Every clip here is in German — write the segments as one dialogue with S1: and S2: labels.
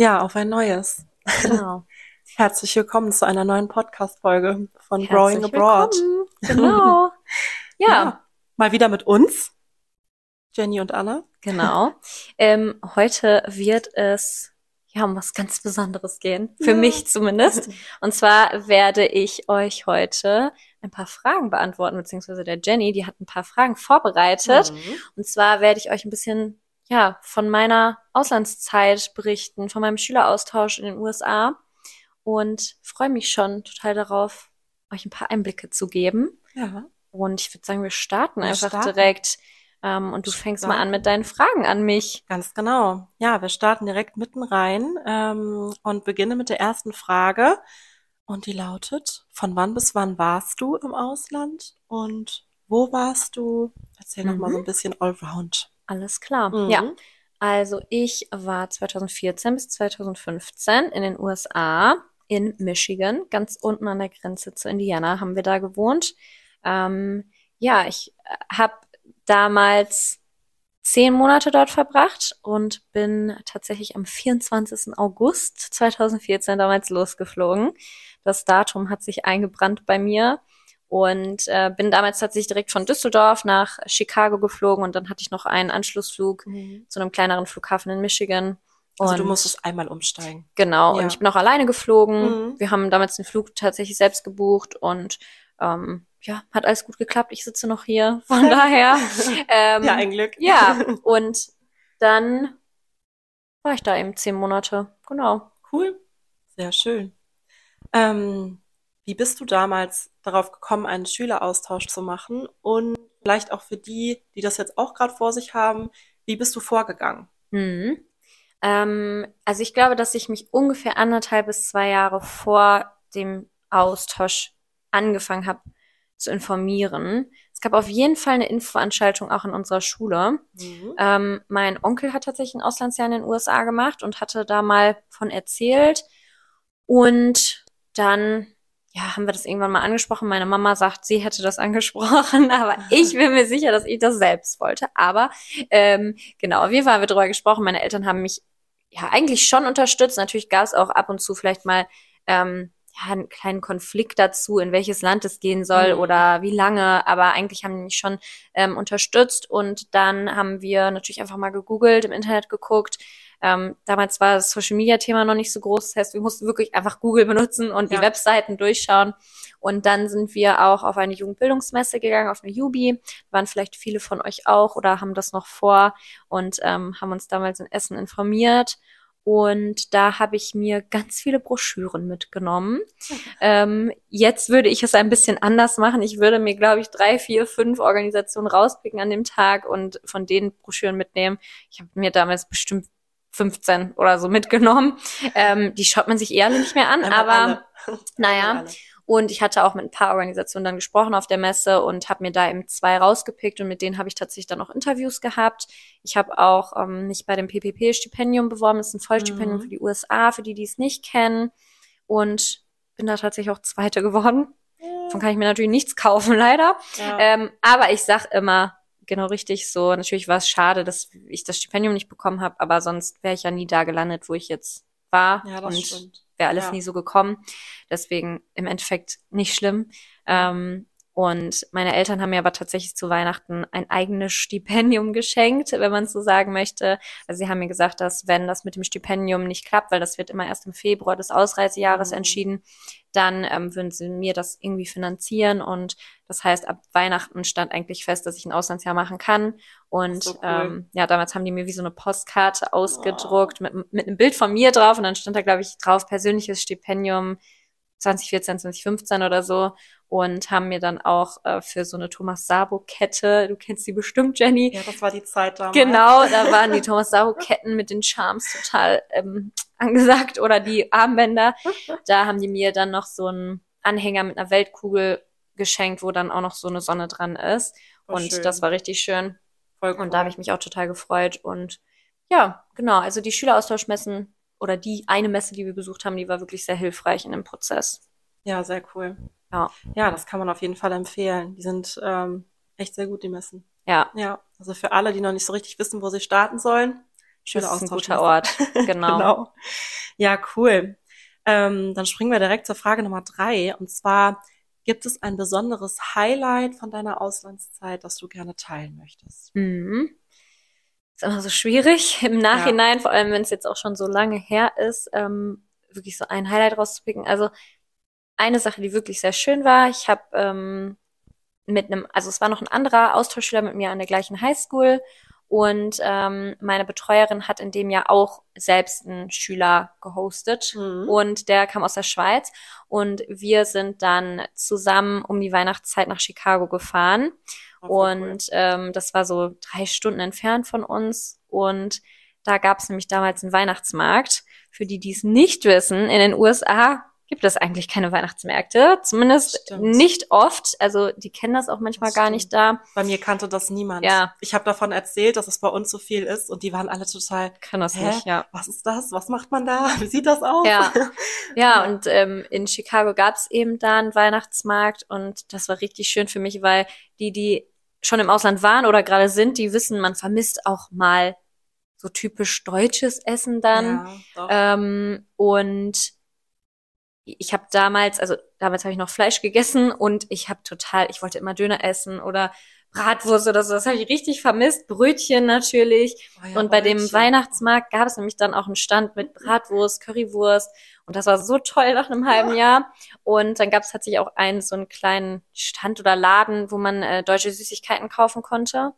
S1: Ja, auf ein neues.
S2: Genau.
S1: Herzlich willkommen zu einer neuen Podcast-Folge von
S2: Herzlich
S1: Growing Abroad.
S2: willkommen. Genau. Ja,
S1: Mal wieder mit uns, Jenny und Anna.
S2: genau. Ähm, heute wird es ja um was ganz Besonderes gehen. Für
S1: Ja.
S2: mich zumindest. Und zwar werde ich euch heute ein paar Fragen beantworten, beziehungsweise der Jenny, die hat ein paar Fragen vorbereitet.
S1: Mhm.
S2: Und zwar werde ich euch ein bisschen, ja, von meiner Auslandszeit berichten, von meinem Schüleraustausch in den USA und freue mich schon total darauf, euch ein paar Einblicke zu geben.
S1: Ja.
S2: Und ich würde sagen, wir starten
S1: Wir
S2: einfach
S1: starten.
S2: direkt. Ähm, und du fängst mal an mit deinen Fragen an mich.
S1: Ganz genau. Ja, wir starten direkt mitten rein ähm, und beginnen mit der ersten Frage. Und die lautet, von wann bis wann warst du im Ausland und wo warst du? Erzähl noch mal
S2: Mhm.
S1: so ein bisschen allround.
S2: Alles klar.
S1: Mhm.
S2: Ja. Also ich war 2014 bis 2015 in den USA, in Michigan, ganz unten an der Grenze zu Indiana haben wir da gewohnt. Ähm, ja, ich habe damals zehn Monate dort verbracht und bin tatsächlich am 24. August 2014 damals losgeflogen. Das Datum hat sich eingebrannt bei mir und äh, bin damals tatsächlich direkt von Düsseldorf nach Chicago geflogen und dann hatte ich noch einen Anschlussflug zu einem kleineren Flughafen in Michigan.
S1: Also du
S2: Und-
S1: musstest einmal umsteigen.
S2: Genau,
S1: Ja.
S2: und ich bin auch alleine geflogen.
S1: Mhm.
S2: Wir haben damals den Flug tatsächlich selbst gebucht und ähm, ja, hat alles gut geklappt. Ich sitze noch hier, von daher. Ähm,
S1: Ja, ein Glück.
S2: ja, und dann war ich da eben zehn Monate. Genau.
S1: Cool. Sehr schön. Ähm, wie bist du damals darauf gekommen, einen Schüleraustausch zu machen? Und vielleicht auch für die, die das jetzt auch gerade vor sich haben, wie bist du vorgegangen?
S2: Mhm. Ähm, also ich glaube, dass ich mich ungefähr anderthalb bis zwei Jahre vor dem Austausch angefangen habe zu informieren. Es gab auf jeden Fall eine Infoveranstaltung auch in unserer Schule. Ähm, mein Onkel hat tatsächlich ein Auslandsjahr in den USA gemacht und hatte da mal von erzählt. Und dann, ja, haben wir das irgendwann mal angesprochen. Meine Mama sagt, sie hätte das angesprochen, aber ich bin mir sicher, dass ich das selbst wollte. Aber ähm, genau, auf jeden Fall haben wir darüber gesprochen. Meine Eltern haben mich ja eigentlich schon unterstützt. Natürlich gab es auch ab und zu vielleicht mal ähm, ja, einen kleinen Konflikt dazu, in welches Land es gehen soll
S1: Mhm.
S2: oder wie lange. Aber eigentlich haben die mich schon ähm, unterstützt. Und dann haben wir natürlich einfach mal gegoogelt, im Internet geguckt. Ähm, damals war das Social Media Thema noch nicht so groß. Das heißt, wir mussten wirklich einfach Google benutzen und
S1: Ja.
S2: die Webseiten durchschauen. Und dann sind wir auch auf eine Jugendbildungsmesse gegangen, auf eine Jubi. Waren vielleicht viele von euch auch oder haben das noch vor und ähm, haben uns damals in Essen informiert. Und da habe ich mir ganz viele Broschüren mitgenommen. Ähm, jetzt würde ich es ein bisschen anders machen. Ich würde mir, glaube ich, drei, vier, fünf Organisationen rauspicken an dem Tag und von denen Broschüren mitnehmen. Ich habe mir damals bestimmt 15 oder so mitgenommen. Ähm, die schaut man sich eher nicht mehr an,
S1: Einmal
S2: aber
S1: alle.
S2: naja. Und ich hatte auch mit ein paar Organisationen dann gesprochen auf der Messe und habe mir da eben zwei rausgepickt und mit denen habe ich tatsächlich dann auch Interviews gehabt. Ich habe auch ähm, mich bei dem PPP-Stipendium beworben. Das ist ein Vollstipendium
S1: Mhm.
S2: für die USA, für die, die es nicht kennen. Und bin da tatsächlich auch Zweite geworden. Davon kann ich mir natürlich nichts kaufen, leider.
S1: Ja.
S2: Ähm, aber ich sag immer, genau richtig so, natürlich war es schade, dass ich das Stipendium nicht bekommen habe, aber sonst wäre ich ja nie da gelandet, wo ich jetzt war.
S1: ja, das
S2: und
S1: stimmt.
S2: wäre alles
S1: Ja.
S2: nie so gekommen. Deswegen im Endeffekt nicht schlimm. Ähm, und meine Eltern haben mir aber tatsächlich zu Weihnachten ein eigenes Stipendium geschenkt, wenn man es so sagen möchte. Also sie haben mir gesagt, dass wenn das mit dem Stipendium nicht klappt, weil das wird immer erst im Februar des Ausreisejahres
S1: Mhm.
S2: entschieden, dann ähm, würden sie mir das irgendwie finanzieren. Und das heißt, ab Weihnachten stand eigentlich fest, dass ich ein Auslandsjahr machen kann. Und
S1: So cool.
S2: ähm, ja, damals haben die mir wie so eine Postkarte ausgedruckt mit, mit einem Bild von mir drauf. Und dann stand da, glaube ich, drauf, persönliches Stipendium 2014, 2015 oder so. Und haben mir dann auch äh, für so eine Thomas Sabo-Kette, du kennst die bestimmt, Jenny,
S1: Ja, das war die Zeit damals.
S2: Genau, da waren die Thomas Sabo Ketten mit den Charms total ähm, angesagt oder die Armbänder. Da haben die mir dann noch so einen Anhänger mit einer Weltkugel geschenkt, wo dann auch noch so eine Sonne dran ist.
S1: Voll
S2: und
S1: schön.
S2: das war richtig schön.
S1: Voll cool.
S2: Und da habe ich mich auch total gefreut. Und ja, genau, also die Schüleraustauschmessen oder die eine Messe, die wir besucht haben, die war wirklich sehr hilfreich in dem Prozess.
S1: Ja, sehr cool.
S2: Ja.
S1: Ja, das kann man auf jeden Fall empfehlen. Die sind ähm, echt sehr gut, die Messen.
S2: Ja,
S1: Ja, also für alle, die noch nicht so richtig wissen, wo sie starten sollen,
S2: Schüleraustausch. Das ist ein guter Ort, genau. genau.
S1: Ja, cool. Ähm, dann springen wir direkt zur Frage Nummer drei. Und zwar, gibt es ein besonderes Highlight von deiner Auslandszeit, das du gerne teilen möchtest?
S2: Mhm. Ist immer so schwierig im Nachhinein, ja. vor allem wenn es jetzt auch schon so lange her ist, ähm, wirklich so ein Highlight rauszupicken. Also eine Sache, die wirklich sehr schön war, ich habe ähm, mit einem, also es war noch ein anderer Austauschschüler mit mir an der gleichen Highschool und ähm, meine Betreuerin hat in dem Jahr auch selbst einen Schüler gehostet mhm. und der kam aus der Schweiz und wir sind dann zusammen um die Weihnachtszeit nach Chicago gefahren und ähm, das war so drei Stunden entfernt von uns und da gab es nämlich damals einen Weihnachtsmarkt. Für die, die es nicht wissen, in den USA gibt es eigentlich keine Weihnachtsmärkte. Zumindest Stimmt. nicht oft. Also die kennen das auch manchmal gar nicht da.
S1: Bei mir kannte das niemand. Ja. Ich habe davon erzählt, dass es bei uns so viel ist und die waren alle total.
S2: Kann das Hä? nicht, ja.
S1: Was ist das? Was macht man da? Wie sieht das aus?
S2: Ja, ja und ähm, in Chicago gab es eben da einen Weihnachtsmarkt und das war richtig schön für mich, weil die, die schon im Ausland waren oder gerade sind, die wissen, man vermisst auch mal so typisch deutsches Essen dann. Ja, ähm, und ich habe damals, also damals habe ich noch Fleisch gegessen und ich habe total, ich wollte immer Döner essen oder Bratwurst oder so, das habe ich richtig vermisst. Brötchen natürlich. Oh ja, und bei Brötchen. dem Weihnachtsmarkt gab es nämlich dann auch einen Stand mit Bratwurst, Currywurst. Und das war so toll nach einem halben Jahr. Und dann gab es tatsächlich auch einen so einen kleinen Stand oder Laden, wo man äh, deutsche Süßigkeiten kaufen konnte.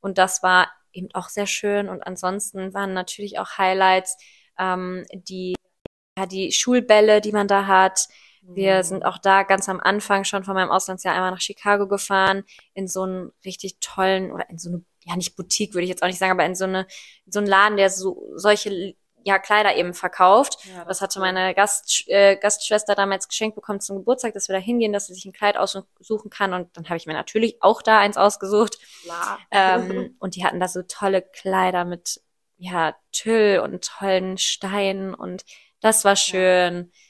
S2: Und das war eben auch sehr schön. Und ansonsten waren natürlich auch Highlights, ähm, die ja, die Schulbälle, die man da hat. Wir sind auch da ganz am Anfang schon von meinem Auslandsjahr einmal nach Chicago gefahren, in so einen richtig tollen, oder in so eine, ja nicht Boutique würde ich jetzt auch nicht sagen, aber in so eine, in so einen Laden, der so solche ja, Kleider eben verkauft. Ja, das, das hatte meine Gast, äh, Gastschwester damals geschenkt bekommen zum Geburtstag, dass wir da hingehen, dass sie sich ein Kleid aussuchen kann. Und dann habe ich mir natürlich auch da eins ausgesucht. Ähm, und die hatten da so tolle Kleider mit ja, Tüll und tollen Steinen und das war schön. Ja,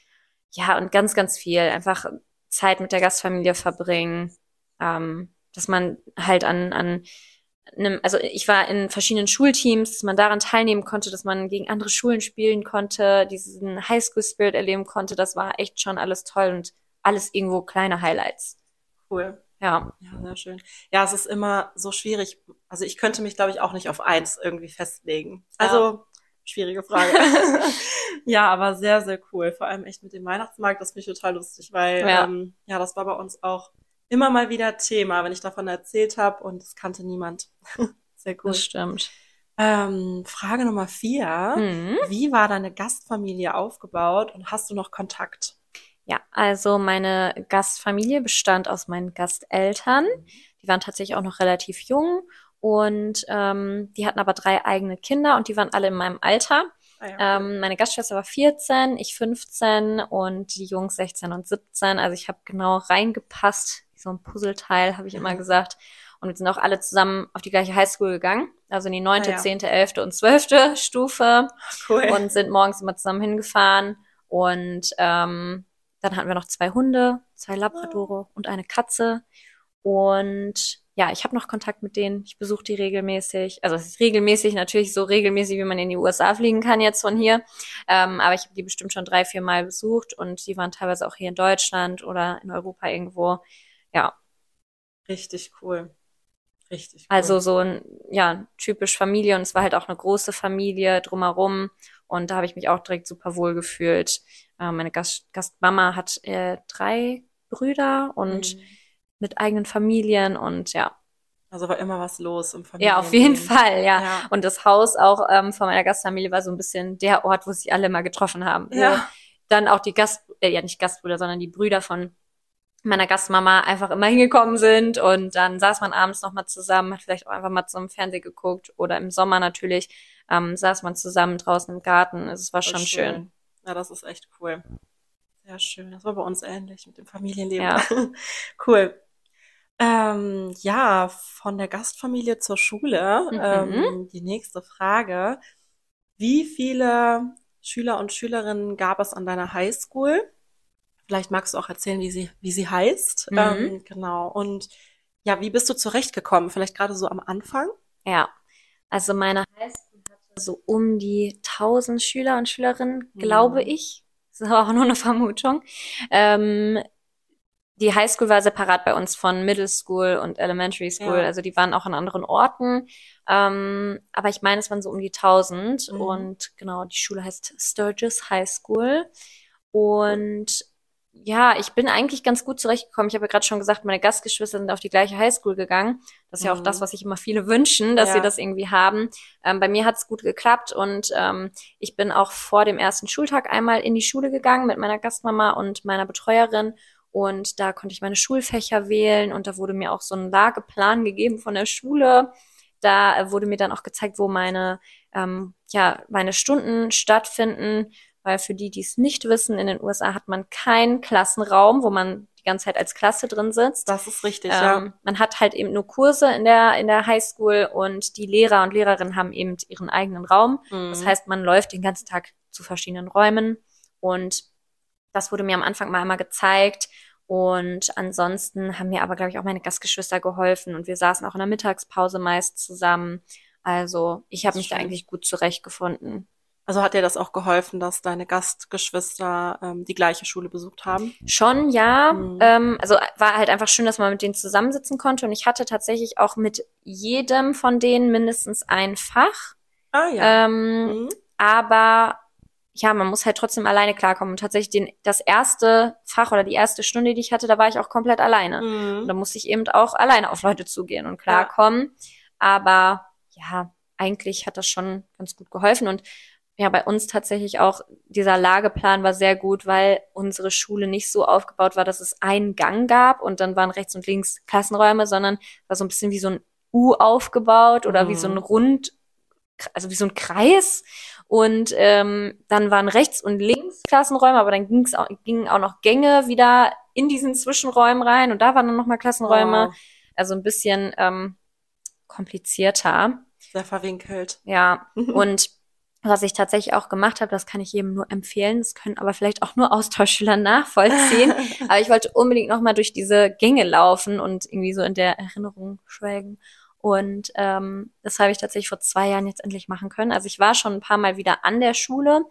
S2: und ganz, ganz viel. Einfach Zeit mit der Gastfamilie verbringen. Ähm, dass man halt an, an einem, also ich war in verschiedenen Schulteams, dass man daran teilnehmen konnte, dass man gegen andere Schulen spielen konnte, diesen Highschool-Spirit erleben konnte. Das war echt schon alles toll und alles irgendwo kleine Highlights.
S1: Cool. Ja. Ja, sehr schön. Ja, es ist immer so schwierig. Also ich könnte mich, glaube ich, auch nicht auf eins irgendwie festlegen. Also Schwierige Frage. ja, aber sehr, sehr cool. Vor allem echt mit dem Weihnachtsmarkt, das finde ich total lustig, weil ja. Ähm, ja, das war bei uns auch immer mal wieder Thema, wenn ich davon erzählt habe und es kannte niemand. sehr cool.
S2: Das stimmt.
S1: Ähm, Frage Nummer vier. Mhm. Wie war deine Gastfamilie aufgebaut und hast du noch Kontakt?
S2: Ja, also meine Gastfamilie bestand aus meinen Gasteltern. Die waren tatsächlich auch noch relativ jung und ähm, die hatten aber drei eigene Kinder und die waren alle in meinem Alter. Ah, ja. ähm, meine Gastschwester war 14, ich 15 und die Jungs 16 und 17. Also ich habe genau reingepasst, wie so ein Puzzleteil, habe ich immer gesagt. Und wir sind auch alle zusammen auf die gleiche Highschool gegangen, also in die neunte, ah, zehnte, elfte und zwölfte Stufe. Cool. Und sind morgens immer zusammen hingefahren. Und ähm, dann hatten wir noch zwei Hunde, zwei Labradore oh. und eine Katze. Und ja, ich habe noch Kontakt mit denen. Ich besuche die regelmäßig. Also es ist regelmäßig, natürlich so regelmäßig, wie man in die USA fliegen kann jetzt von hier. Ähm, aber ich habe die bestimmt schon drei, vier Mal besucht und die waren teilweise auch hier in Deutschland oder in Europa irgendwo. Ja.
S1: Richtig cool.
S2: Richtig cool. Also so ein, ja, typisch Familie und es war halt auch eine große Familie drumherum und da habe ich mich auch direkt super wohl gefühlt. Äh, meine Gast Gastmama hat äh, drei Brüder und mhm mit eigenen Familien und ja.
S1: Also war immer was los im
S2: Familien. Ja, auf jeden Fall, ja. ja. Und das Haus auch ähm, von meiner Gastfamilie war so ein bisschen der Ort, wo sich alle mal getroffen haben. Ja. Dann auch die Gast, äh, ja nicht Gastbrüder, sondern die Brüder von meiner Gastmama einfach immer hingekommen sind und dann saß man abends nochmal zusammen, hat vielleicht auch einfach mal zum Fernsehen geguckt oder im Sommer natürlich ähm, saß man zusammen draußen im Garten. Es war schon schön. schön.
S1: Ja, das ist echt cool. Sehr schön. Das war bei uns ähnlich mit dem Familienleben. Ja. cool. Ähm, ja, von der Gastfamilie zur Schule. Mhm. Ähm, die nächste Frage. Wie viele Schüler und Schülerinnen gab es an deiner Highschool? Vielleicht magst du auch erzählen, wie sie, wie sie heißt. Mhm. Ähm, genau. Und ja, wie bist du zurechtgekommen? Vielleicht gerade so am Anfang?
S2: Ja. Also meine Highschool hatte so um die 1000 Schüler und Schülerinnen, glaube
S1: Mhm.
S2: ich. Das ist aber auch nur eine Vermutung. Ähm, die Highschool war separat bei uns von Middle School und Elementary School.
S1: Ja.
S2: Also die waren auch an anderen Orten. Ähm, aber ich meine, es waren so um die 1000.
S1: Mhm.
S2: Und genau, die Schule heißt Sturgis High School. Und ja, ich bin eigentlich ganz gut zurechtgekommen. Ich habe ja gerade schon gesagt, meine Gastgeschwister sind auf die gleiche Highschool gegangen. Das ist ja auch
S1: Mhm.
S2: das, was sich immer viele wünschen, dass
S1: Ja.
S2: sie das irgendwie haben. Ähm, bei mir hat es gut geklappt und ähm, ich bin auch vor dem ersten Schultag einmal in die Schule gegangen mit meiner Gastmama und meiner Betreuerin. Und da konnte ich meine Schulfächer wählen und da wurde mir auch so ein Lageplan gegeben von der Schule. Da äh, wurde mir dann auch gezeigt, wo meine, ähm, ja, meine Stunden stattfinden. Weil für die, die es nicht wissen, in den USA hat man keinen Klassenraum, wo man die ganze Zeit als Klasse drin sitzt.
S1: Das ist richtig, ja.
S2: Ähm, man hat halt eben nur Kurse in der, in der Highschool und die Lehrer und Lehrerinnen haben eben ihren eigenen Raum. Das
S1: Mhm.
S2: heißt, man läuft den ganzen Tag zu verschiedenen Räumen und das wurde mir am Anfang mal einmal gezeigt. Und ansonsten haben mir aber, glaube ich, auch meine Gastgeschwister geholfen und wir saßen auch in der Mittagspause meist zusammen. Also ich habe mich da
S1: schön.
S2: eigentlich gut zurechtgefunden.
S1: Also hat dir das auch geholfen, dass deine Gastgeschwister ähm, die gleiche Schule besucht haben?
S2: Schon, ja.
S1: Mhm.
S2: Ähm, also war halt einfach schön, dass man mit denen zusammensitzen konnte. Und ich hatte tatsächlich auch mit jedem von denen mindestens ein Fach.
S1: Ah ja.
S2: Ähm,
S1: Mhm.
S2: aber ja, man muss halt trotzdem alleine klarkommen. Und tatsächlich den, das erste Fach oder die erste Stunde, die ich hatte, da war ich auch komplett alleine. Und
S1: Mhm.
S2: da musste ich eben auch alleine auf Leute zugehen und klarkommen. Aber ja, eigentlich hat das schon ganz gut geholfen. Und ja, bei uns tatsächlich auch dieser Lageplan war sehr gut, weil unsere Schule nicht so aufgebaut war, dass es einen Gang gab und dann waren rechts und links Klassenräume, sondern war so ein bisschen wie so ein U aufgebaut oder wie so ein
S1: Mhm.
S2: Rund, also wie so ein Kreis. Und ähm, dann waren rechts und links Klassenräume, aber dann ging's auch, gingen auch noch Gänge wieder in diesen Zwischenräumen rein und da waren dann nochmal Klassenräume.
S1: Wow.
S2: Also ein bisschen ähm, komplizierter.
S1: Sehr verwinkelt.
S2: Ja, und was ich tatsächlich auch gemacht habe, das kann ich jedem nur empfehlen. Das können aber vielleicht auch nur Austauschschüler nachvollziehen. aber ich wollte unbedingt noch mal durch diese Gänge laufen und irgendwie so in der Erinnerung schwelgen. Und ähm, das habe ich tatsächlich vor zwei Jahren jetzt endlich machen können. Also ich war schon ein paar Mal wieder an der Schule,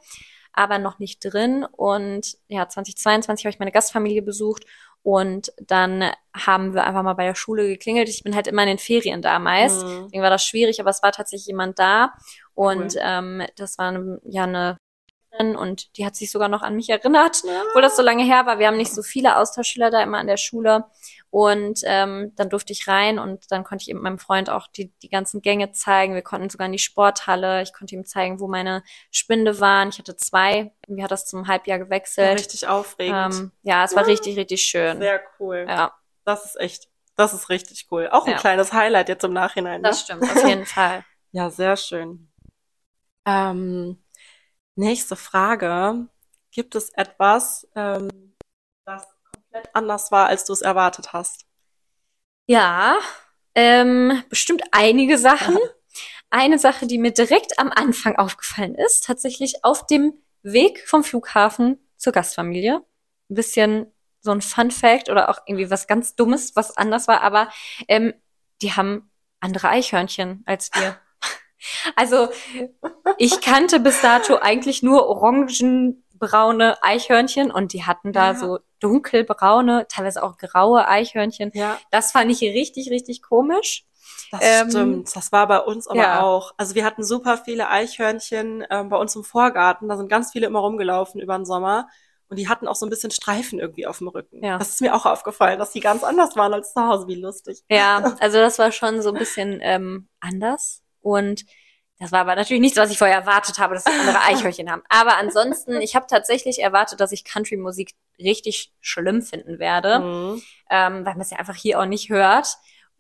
S2: aber noch nicht drin. Und ja, 2022 habe ich meine Gastfamilie besucht und dann haben wir einfach mal bei der Schule geklingelt. Ich bin halt immer in den Ferien da meist.
S1: Mhm.
S2: Deswegen war das schwierig, aber es war tatsächlich jemand da. Und
S1: Cool.
S2: ähm, das war ja eine und die hat sich sogar noch an mich erinnert,
S1: Ja.
S2: obwohl das so lange her war. Wir haben nicht so viele Austauschschüler da immer an der Schule. Und ähm, dann durfte ich rein und dann konnte ich eben meinem Freund auch die, die ganzen Gänge zeigen. Wir konnten sogar in die Sporthalle. Ich konnte ihm zeigen, wo meine Spinde waren. Ich hatte zwei. Irgendwie hat das zum Halbjahr
S1: Ja,
S2: gewechselt.
S1: richtig aufregend.
S2: ähm, ja, es war richtig, richtig schön.
S1: Sehr cool.
S2: Ja,
S1: Das ist echt, das ist richtig cool. Auch ein
S2: Ja.
S1: kleines Highlight jetzt im Nachhinein. Ne?
S2: das stimmt, auf jeden Fall.
S1: Ja, sehr schön. Ähm, nächste Frage. Gibt es etwas, ähm, das komplett anders war, als du es erwartet hast?
S2: Ja, ähm, bestimmt einige Sachen. Eine Sache, die mir direkt am Anfang aufgefallen ist, tatsächlich auf dem Weg vom Flughafen zur Gastfamilie. Ein bisschen so ein Fun Fact oder auch irgendwie was ganz Dummes, was anders war, aber ähm, die haben andere Eichhörnchen als wir. Also ich kannte bis dato eigentlich nur orangenbraune Eichhörnchen und die hatten da
S1: Ja.
S2: so dunkelbraune, teilweise auch graue Eichhörnchen.
S1: Ja,
S2: Das fand ich richtig, richtig komisch.
S1: das
S2: Ähm,
S1: stimmt. Das war bei uns aber
S2: ja.
S1: auch. Also wir hatten super viele Eichhörnchen ähm, bei uns im Vorgarten. Da sind ganz viele immer rumgelaufen über den Sommer. Und die hatten auch so ein bisschen Streifen irgendwie auf dem Rücken.
S2: Ja.
S1: Das ist mir auch aufgefallen, dass die ganz anders waren als zu Hause. Wie lustig.
S2: Ja, also das war schon so ein bisschen ähm, anders. Und das war aber natürlich nichts, was ich vorher erwartet habe, dass andere Eichhörnchen haben. Aber ansonsten, ich habe tatsächlich erwartet, dass ich Country-Musik richtig schlimm finden werde,
S1: Mhm.
S2: ähm, weil man es ja einfach hier auch nicht hört.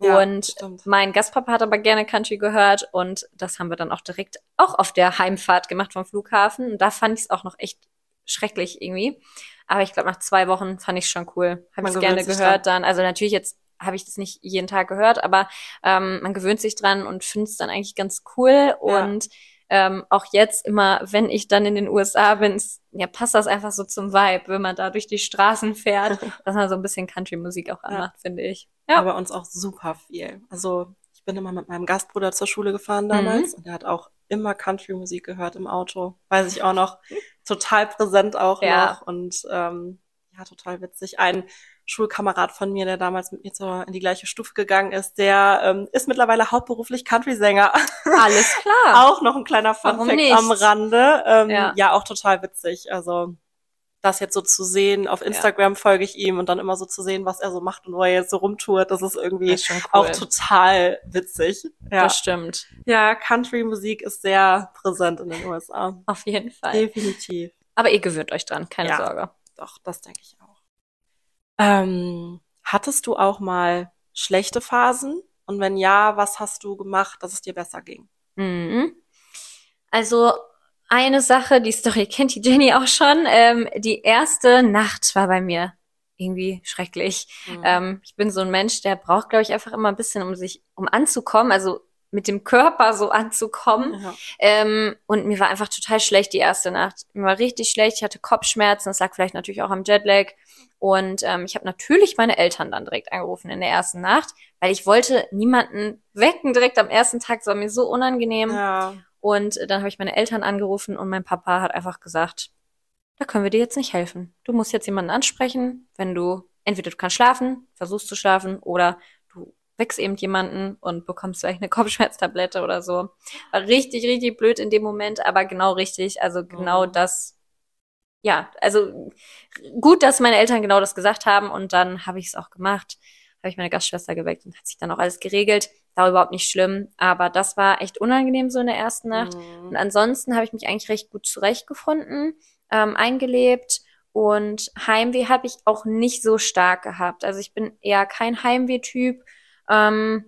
S1: Ja,
S2: und
S1: stimmt.
S2: mein Gastpapa hat aber gerne Country gehört und das haben wir dann auch direkt auch auf der Heimfahrt gemacht vom Flughafen. Und da fand ich es auch noch echt schrecklich irgendwie. Aber ich glaube, nach zwei Wochen fand ich es schon cool. Habe ich gerne gehört dann. Also natürlich jetzt habe ich das nicht jeden Tag gehört, aber ähm, man gewöhnt sich dran und findet es dann eigentlich ganz cool. Und ähm, auch jetzt immer, wenn ich dann in den USA bin, ja, passt das einfach so zum Vibe, wenn man da durch die Straßen fährt, dass man so ein bisschen Country-Musik auch anmacht, finde ich. Ja.
S1: Aber uns auch super viel. Also ich bin immer mit meinem Gastbruder zur Schule gefahren damals und der hat auch immer Country-Musik gehört im Auto. Weiß ich auch noch. total präsent auch
S2: Ja.
S1: noch und ähm, ja, total witzig. Ein Schulkamerad von mir, der damals mit mir zur, in die gleiche Stufe gegangen ist, der ähm, ist mittlerweile hauptberuflich Country-Sänger.
S2: Alles klar.
S1: auch noch ein kleiner Funfact am Rande. Ähm,
S2: Ja.
S1: ja. auch total witzig. Also das jetzt so zu sehen, auf Instagram folge ich ihm und dann immer so zu sehen, was er so macht und wo er jetzt so rumtourt, das ist irgendwie
S2: ist schon cool.
S1: auch total witzig. Ja,
S2: Das stimmt.
S1: ja Country-Musik ist sehr präsent in den USA.
S2: Auf jeden Fall.
S1: Definitiv.
S2: Aber ihr gewöhnt euch dran, keine
S1: Ja.
S2: Sorge.
S1: Doch, das denke ich auch. Ähm, hattest du auch mal schlechte Phasen? Und wenn ja, was hast du gemacht, dass es dir besser ging?
S2: Mhm. Also eine Sache, die Story kennt die Jenny auch schon. Ähm, die erste Nacht war bei mir irgendwie schrecklich.
S1: Mhm.
S2: Ähm, ich bin so ein Mensch, der braucht, glaube ich, einfach immer ein bisschen, um sich, um anzukommen, also mit dem Körper so anzukommen.
S1: ja.
S2: Ähm, und mir war einfach total schlecht die erste Nacht. Mir war richtig schlecht. Ich hatte Kopfschmerzen. Das lag vielleicht natürlich auch am Jetlag. Und ähm, ich habe natürlich meine Eltern dann direkt angerufen in der ersten Nacht, weil ich wollte niemanden wecken direkt am ersten Tag. Das war mir so unangenehm.
S1: ja.
S2: Und dann habe ich meine Eltern angerufen und mein Papa hat einfach gesagt, da können wir dir jetzt nicht helfen. Du musst jetzt jemanden ansprechen, wenn du entweder du kannst schlafen, versuchst zu schlafen oder wächst eben jemanden und bekommst vielleicht eine Kopfschmerztablette oder so. War richtig, richtig blöd in dem Moment, aber genau richtig. Also genau
S1: Mhm.
S2: das. Ja, also gut, dass meine Eltern genau das gesagt haben und dann habe ich es auch gemacht. Habe ich meine Gastschwester geweckt und hat sich dann auch alles geregelt. War überhaupt nicht schlimm, aber das war echt unangenehm so in der ersten Nacht. Und
S1: Mhm.
S2: ansonsten habe ich mich eigentlich recht gut zurechtgefunden, ähm, eingelebt und Heimweh habe ich auch nicht so stark gehabt. Also ich bin eher kein Heimweh-Typ. Ähm,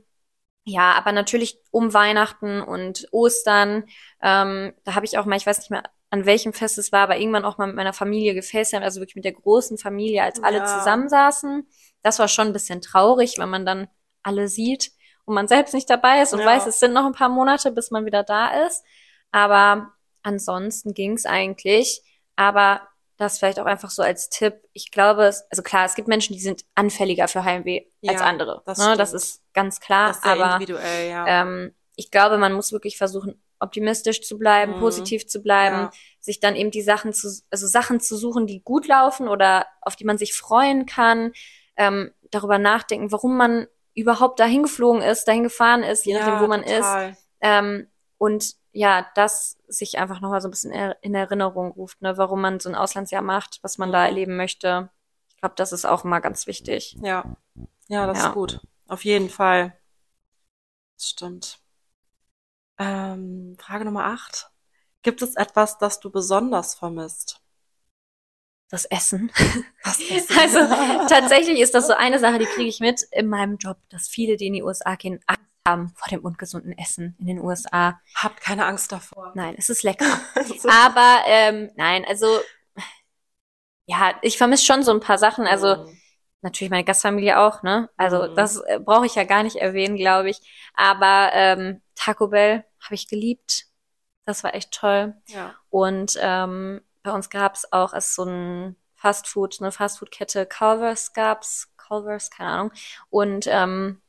S2: ja, aber natürlich um Weihnachten und Ostern, ähm, da habe ich auch mal, ich weiß nicht mehr, an welchem Fest es war, aber irgendwann auch mal mit meiner Familie gefacetimed, also wirklich mit der großen Familie, als alle
S1: Ja.
S2: zusammensaßen. Das war schon ein bisschen traurig, wenn man dann alle sieht und man selbst nicht dabei ist und
S1: Ja.
S2: weiß, es sind noch ein paar Monate, bis man wieder da ist. Aber ansonsten ging's eigentlich. Aber das vielleicht auch einfach so als Tipp. Ich glaube, es, also klar, es gibt Menschen, die sind anfälliger für Heimweh als
S1: Ja,
S2: andere.
S1: das
S2: ne? das ist ganz klar.
S1: Das ist
S2: aber
S1: individuell, ja.
S2: ähm, ich glaube, man muss wirklich versuchen, optimistisch zu bleiben,
S1: Mhm.
S2: positiv zu bleiben,
S1: Ja.
S2: sich dann eben die Sachen zu, also Sachen zu suchen, die gut laufen oder auf die man sich freuen kann, ähm, darüber nachdenken, warum man überhaupt dahin geflogen ist, dahin gefahren ist, je nachdem, wo man ist.
S1: total.
S2: Ähm, und ja, das sich einfach nochmal so ein bisschen in Erinnerung ruft, ne, warum man so ein Auslandsjahr macht, was man da erleben möchte. Ich glaube, das ist auch immer ganz wichtig.
S1: Ja, ja, das
S2: Ja.
S1: ist gut. Auf jeden Fall. Das stimmt. Ähm, Frage Nummer acht. Gibt es etwas, das du besonders vermisst?
S2: Das Essen.
S1: Was
S2: Also tatsächlich ist das so eine Sache, die kriege ich mit in meinem Job, dass viele, die in die USA gehen, Angst haben vor dem ungesunden Essen in den USA.
S1: Habt keine Angst davor.
S2: Nein, es ist lecker. Aber ähm, nein, also ja, ich vermisse schon so ein paar Sachen. Also
S1: Mhm.
S2: natürlich meine Gastfamilie auch, ne? Also
S1: Mhm.
S2: das äh, brauche ich ja gar nicht erwähnen, glaube ich. Aber ähm, Taco Bell habe ich geliebt. Das war echt toll.
S1: ja.
S2: Und ähm, bei uns gab's auch als so ein Fastfood, eine Fastfood-Kette, Culver's gab's, Culver's, keine Ahnung. Und ähm,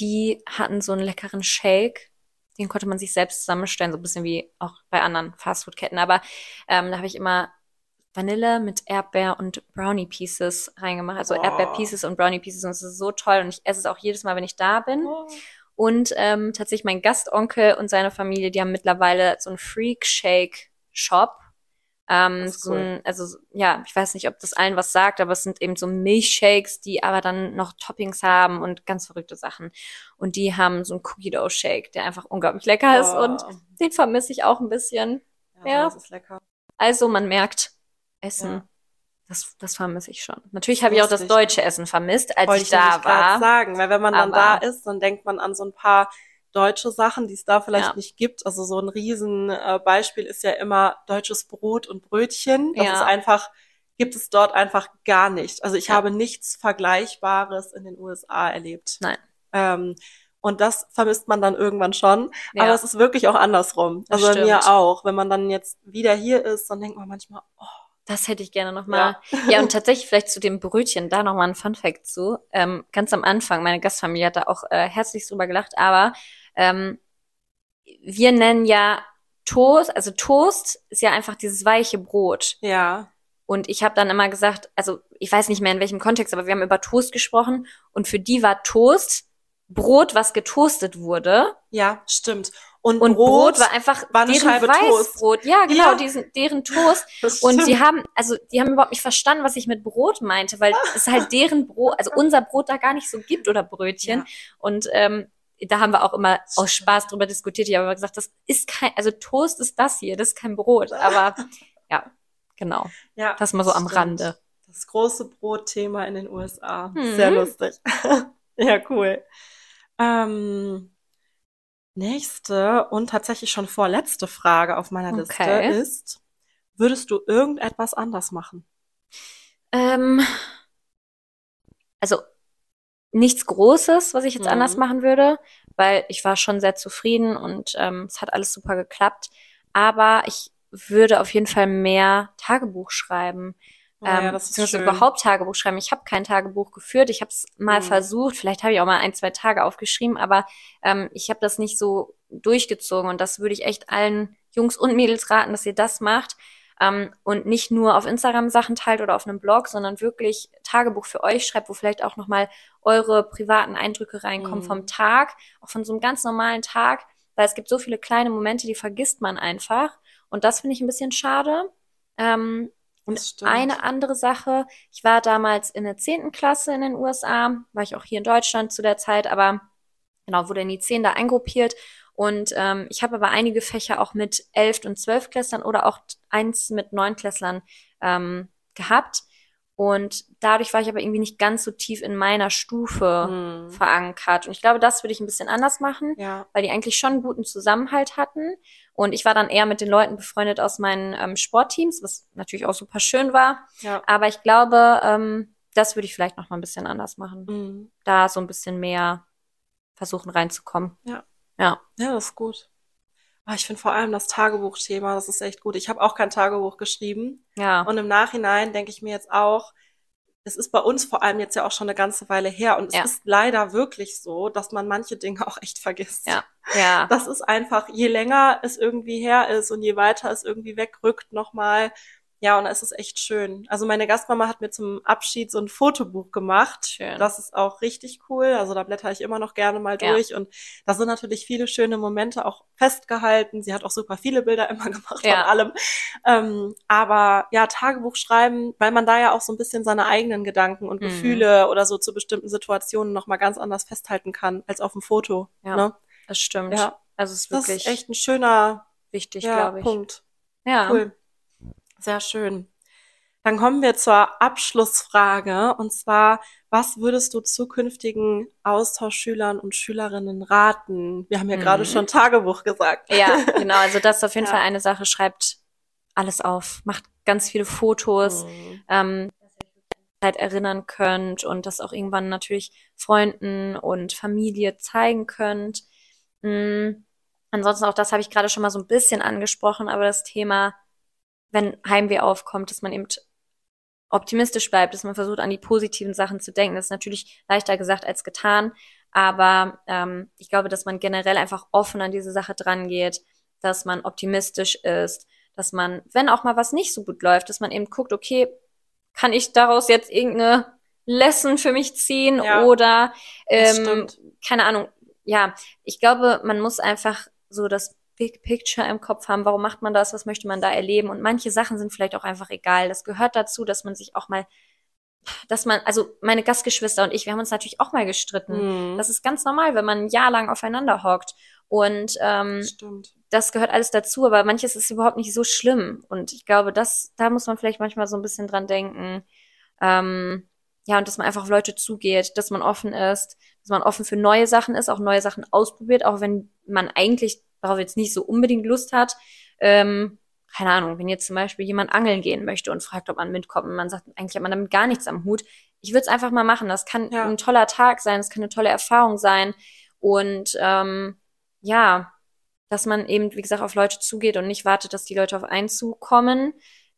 S2: die hatten so einen leckeren Shake. Den konnte man sich selbst zusammenstellen, so ein bisschen wie auch bei anderen Fastfood-Ketten. Aber ähm, da habe ich immer Vanille mit Erdbeer und Brownie Pieces reingemacht. Also
S1: Boah.
S2: Erdbeer Pieces und Brownie Pieces. Und es ist so toll. Und ich esse es auch jedes Mal, wenn ich da bin.
S1: Oh.
S2: Und ähm, tatsächlich mein Gastonkel und seine Familie, die haben mittlerweile so einen Freak Shake Shop. Ähm, so
S1: cool.
S2: ein, also ja, ich weiß nicht, ob das allen was sagt, aber es sind eben so Milchshakes, die aber dann noch Toppings haben und ganz verrückte Sachen. Und die haben so einen Cookie Dough Shake, der einfach unglaublich lecker ist und
S1: Oh.
S2: den vermisse ich auch ein bisschen.
S1: ja,
S2: ja.
S1: Das ist lecker.
S2: Also man merkt, Essen,
S1: Ja.
S2: das, das vermisse ich schon. Natürlich habe ich auch das deutsche Essen vermisst, als
S1: Wollte
S2: ich da
S1: grad
S2: war.
S1: sagen, weil wenn man dann da ist, dann denkt man an so ein paar deutsche Sachen, die es da vielleicht
S2: Ja.
S1: nicht gibt. Also so ein riesen äh, ist ja immer deutsches Brot und Brötchen. Das
S2: Ja.
S1: ist einfach, gibt es dort einfach gar nicht. Also ich
S2: Ja.
S1: habe nichts Vergleichbares in den USA erlebt.
S2: Nein.
S1: Ähm, und das vermisst man dann irgendwann schon.
S2: Ja.
S1: Aber es ist wirklich auch andersrum.
S2: Das
S1: Also bei mir
S2: stimmt.
S1: auch. Wenn man dann jetzt wieder hier ist, dann denkt man manchmal, oh,
S2: Das hätte ich gerne nochmal. Ja. ja, und tatsächlich vielleicht zu dem Brötchen, da nochmal ein Fun Fact zu. Ähm, ganz am Anfang, meine Gastfamilie hat da auch äh, herzlich drüber gelacht, aber ähm, wir nennen ja Toast, also Toast ist ja einfach dieses weiche Brot.
S1: Ja.
S2: Und ich habe dann immer gesagt, also ich weiß nicht mehr in welchem Kontext, aber wir haben über Toast gesprochen und für die war Toast Brot, was getoastet wurde.
S1: Ja, stimmt. Und,
S2: Und
S1: Brot,
S2: Brot, war einfach
S1: war
S2: deren
S1: Scheibe Toast.
S2: Weißbrot. Ja, genau,
S1: Ja.
S2: Diesen, deren Toast. Und die haben, also die haben überhaupt nicht verstanden, was ich mit Brot meinte, weil es halt deren Brot, also unser Brot da gar nicht so gibt oder Brötchen.
S1: Ja.
S2: Und ähm, da haben wir auch immer aus Spaß drüber diskutiert. Ich habe aber gesagt, das ist kein, also Toast ist das hier, das ist kein Brot. Aber ja, genau.
S1: ja,
S2: Das mal so am
S1: stimmt.
S2: Rande.
S1: Das große Brotthema in den USA.
S2: Mhm.
S1: Sehr lustig. ja, cool. Ähm, nächste und tatsächlich schon vorletzte Frage auf meiner Liste
S2: Okay.
S1: ist, würdest du irgendetwas anders machen?
S2: Ähm, also nichts Großes, was ich jetzt
S1: Mhm.
S2: anders machen würde, weil ich war schon sehr zufrieden und ähm, es hat alles super geklappt. Aber ich würde auf jeden Fall mehr Tagebuch schreiben.
S1: Oh ja,
S2: ähm,
S1: das ist
S2: beziehungsweise überhaupt Tagebuch schreiben. Ich habe kein Tagebuch geführt. Ich habe es mal
S1: Mhm.
S2: versucht. Vielleicht habe ich auch mal ein, zwei Tage aufgeschrieben, aber ähm, ich habe das nicht so durchgezogen. Und das würde ich echt allen Jungs und Mädels raten, dass ihr das macht. Ähm, und nicht nur auf Instagram Sachen teilt oder auf einem Blog, sondern wirklich Tagebuch für euch schreibt, wo vielleicht auch nochmal eure privaten Eindrücke reinkommen
S1: Mhm.
S2: vom Tag, auch von so einem ganz normalen Tag. Weil es gibt so viele kleine Momente, die vergisst man einfach. Und das finde ich ein bisschen schade. Ähm, und eine andere Sache, ich war damals in der zehnten Klasse in den USA, war ich auch hier in Deutschland zu der Zeit, aber genau, wurde in die zehn da eingruppiert. Und ähm, ich habe aber einige Fächer auch mit elf und zwölf Klässlern oder auch eins mit neun Klässlern ähm, gehabt. Und dadurch war ich aber irgendwie nicht ganz so tief in meiner Stufe
S1: Mhm.
S2: verankert. Und ich glaube, das würde ich ein bisschen anders machen
S1: Ja,
S2: weil die eigentlich schon einen guten Zusammenhalt hatten. Und ich war dann eher mit den Leuten befreundet aus meinen ähm, Sportteams, was natürlich auch super schön war.
S1: ja.
S2: Aber ich glaube, ähm, das würde ich vielleicht noch mal ein bisschen anders machen.
S1: Mhm.
S2: Da so ein bisschen mehr versuchen reinzukommen.
S1: Ja.
S2: Ja.
S1: Ja, das ist gut. Ah, ich finde vor allem das Tagebuchthema, das ist echt gut. Ich habe auch kein Tagebuch geschrieben.
S2: Ja.
S1: Und im Nachhinein denke ich mir jetzt auch, es ist bei uns vor allem jetzt ja auch schon eine ganze Weile her. Und es
S2: Ja.
S1: ist leider wirklich so, dass man manche Dinge auch echt vergisst.
S2: Ja. Ja.
S1: Das ist einfach, je länger es irgendwie her ist und je weiter es irgendwie wegrückt nochmal, ja, und es ist echt schön. Also meine Gastmama hat mir zum Abschied so ein Fotobuch gemacht.
S2: Schön.
S1: Das ist auch richtig cool. Also da blätter ich immer noch gerne mal
S2: Ja.
S1: durch. Und da sind natürlich viele schöne Momente auch festgehalten. Sie hat auch super viele Bilder immer gemacht
S2: Ja.
S1: von allem. Ähm, aber ja, Tagebuch schreiben, weil man da ja auch so ein bisschen seine eigenen Gedanken und
S2: Mhm.
S1: Gefühle oder so zu bestimmten Situationen nochmal ganz anders festhalten kann als auf dem Foto.
S2: Ja.
S1: Ne?
S2: Das stimmt.
S1: Ja.
S2: Also es ist
S1: Das
S2: wirklich
S1: ist echt ein schöner
S2: wichtig,
S1: ja,
S2: glaube ich.
S1: Punkt.
S2: Ja.
S1: Cool. Sehr schön. Dann kommen wir zur Abschlussfrage. Und zwar, was würdest du zukünftigen Austauschschülern und Schülerinnen raten? Wir haben ja gerade
S2: Mhm.
S1: schon Tagebuch gesagt.
S2: Ja, genau. Also das ist auf jeden
S1: Ja.
S2: Fall eine Sache. Schreibt alles auf. Macht ganz viele Fotos.
S1: Mhm.
S2: ähm, dass ihr euch an die Zeit erinnern könnt und das auch irgendwann natürlich Freunden und Familie zeigen könnt. Mm, ansonsten auch das habe ich gerade schon mal so ein bisschen angesprochen, aber das Thema, wenn Heimweh aufkommt, dass man eben optimistisch bleibt, dass man versucht, an die positiven Sachen zu denken. Das ist natürlich leichter gesagt als getan, aber ähm, ich glaube, dass man generell einfach offen an diese Sache dran geht, dass man optimistisch ist, dass man, wenn auch mal was nicht so gut läuft, dass man eben guckt, okay, kann ich daraus jetzt irgendeine Lesson für mich ziehen
S1: Ja,
S2: oder ähm, keine Ahnung. Ja, ich glaube, man muss einfach so das Big Picture im Kopf haben. Warum macht man das? Was möchte man da erleben? Und manche Sachen sind vielleicht auch einfach egal. Das gehört dazu, dass man sich auch mal, dass man, also meine Gastgeschwister und ich, wir haben uns natürlich auch mal gestritten.
S1: Mhm.
S2: Das ist ganz normal, wenn man ein Jahr lang aufeinander hockt. Und ähm,
S1: Stimmt.
S2: das gehört alles dazu, aber manches ist überhaupt nicht so schlimm. Und ich glaube, das, da muss man vielleicht manchmal so ein bisschen dran denken. Ähm, ja, und dass man einfach auf Leute zugeht, dass man offen ist, dass man offen für neue Sachen ist, auch neue Sachen ausprobiert, auch wenn man eigentlich darauf jetzt nicht so unbedingt Lust hat. Ähm, keine Ahnung, wenn jetzt zum Beispiel jemand angeln gehen möchte und fragt, ob man mitkommt und man sagt, eigentlich hat man damit gar nichts am Hut. Ich würde es einfach mal machen. Das kann
S1: Ja.
S2: ein toller Tag sein, das kann eine tolle Erfahrung sein. Und ähm, ja, dass man eben, wie gesagt, auf Leute zugeht und nicht wartet, dass die Leute auf einen zukommen.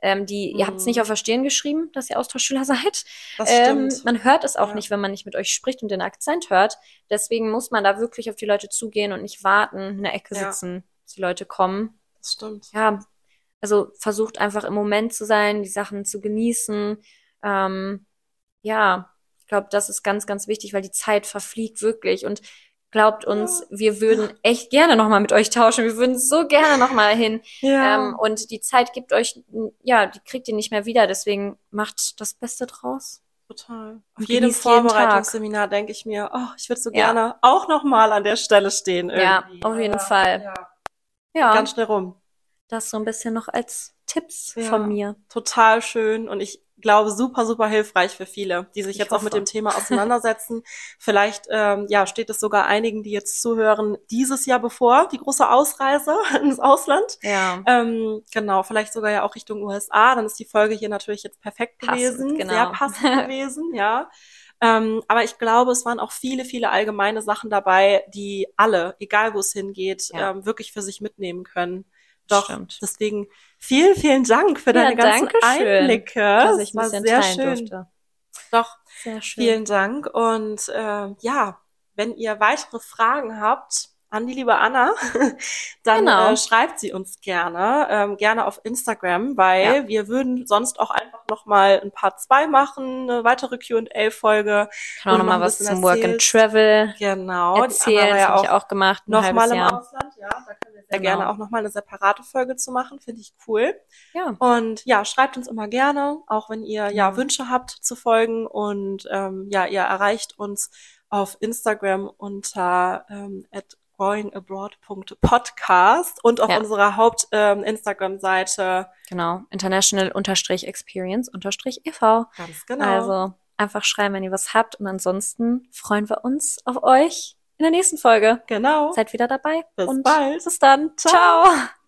S2: Ähm, die, ihr habt es
S1: Mhm.
S2: nicht auf der Stirn geschrieben, dass ihr Austauschschüler seid.
S1: Das
S2: Ähm,
S1: stimmt.
S2: man hört es auch
S1: Ja.
S2: nicht, wenn man nicht mit euch spricht und den Akzent hört. Deswegen muss man da wirklich auf die Leute zugehen und nicht warten, in der Ecke
S1: Ja.
S2: sitzen, bis die Leute kommen.
S1: Das stimmt.
S2: ja, also versucht einfach im Moment zu sein, die Sachen zu genießen. Ähm, ja, ich glaube, das ist ganz, ganz wichtig, weil die Zeit verfliegt wirklich. Und glaubt uns,
S1: Ja.
S2: wir würden echt gerne nochmal mit euch tauschen. Wir würden so gerne nochmal hin.
S1: Ja.
S2: Ähm, und die Zeit gibt euch, ja, die kriegt ihr nicht mehr wieder. Deswegen macht das Beste draus.
S1: Total. Auf jedem Vorbereitungsseminar denke ich mir, oh, ich würde so
S2: Ja.
S1: gerne auch noch mal an der Stelle stehen
S2: Ja,
S1: irgendwie.
S2: auf jeden Fall.
S1: Ja,
S2: Ja,
S1: ganz schnell rum.
S2: das so ein bisschen noch als Tipps
S1: Ja.
S2: von mir.
S1: Total schön und ich glaube super, super hilfreich für viele, die sich
S2: Ich
S1: jetzt auch mit
S2: hoffe.
S1: dem Thema auseinandersetzen. Vielleicht ähm, ja, steht es sogar einigen, die jetzt zuhören, dieses Jahr bevor, die große Ausreise ins Ausland.
S2: Ja,
S1: Ähm, genau, vielleicht sogar ja auch Richtung USA. Dann ist die Folge hier natürlich jetzt perfekt
S2: Passend,
S1: gewesen,
S2: genau.
S1: sehr passend gewesen, ja. Ähm, aber ich glaube, es waren auch viele, viele allgemeine Sachen dabei, die alle, egal wo es hingeht,
S2: Ja.
S1: ähm, wirklich für sich mitnehmen können. Doch,
S2: Stimmt.
S1: deswegen vielen, vielen Dank für deine
S2: Ja,
S1: ganzen
S2: danke schön,
S1: Einblicke.
S2: dass ich
S1: war sehr schön.
S2: durfte.
S1: Doch,
S2: Sehr schön.
S1: vielen Dank. Und äh, ja, wenn ihr weitere Fragen habt an die liebe Anna, dann
S2: Genau.
S1: äh, schreibt sie uns gerne, ähm, gerne auf Instagram, weil
S2: Ja.
S1: wir würden sonst auch einfach noch mal ein Part 2 machen, eine weitere Q&A-Folge.
S2: Kann auch nochmal was zum Work and. Travel
S1: Genau,
S2: erzählen.
S1: die Anna
S2: Das
S1: war ja
S2: habe ich
S1: auch
S2: auch gemacht. ein
S1: noch mal
S2: halbes
S1: im
S2: Jahr.
S1: Ausland. Ja, da
S2: Genau.
S1: gerne auch noch mal eine separate Folge zu machen, finde ich cool.
S2: Ja,
S1: Und ja, schreibt uns immer gerne, auch wenn ihr ja
S2: Genau.
S1: Wünsche habt zu folgen. Und ähm, ja, ihr erreicht uns auf Instagram unter ähm, at growingabroad.podcast und auf
S2: Ja.
S1: unserer Haupt-Instagram-Seite.
S2: genau. International-Experience-EV.
S1: Ganz genau.
S2: Also einfach schreiben, wenn ihr was habt. Und ansonsten freuen wir uns auf euch in der nächsten Folge.
S1: genau.
S2: Seid wieder dabei.
S1: Bis
S2: und
S1: bald.
S2: Bis dann.
S1: Ciao.
S2: Ciao.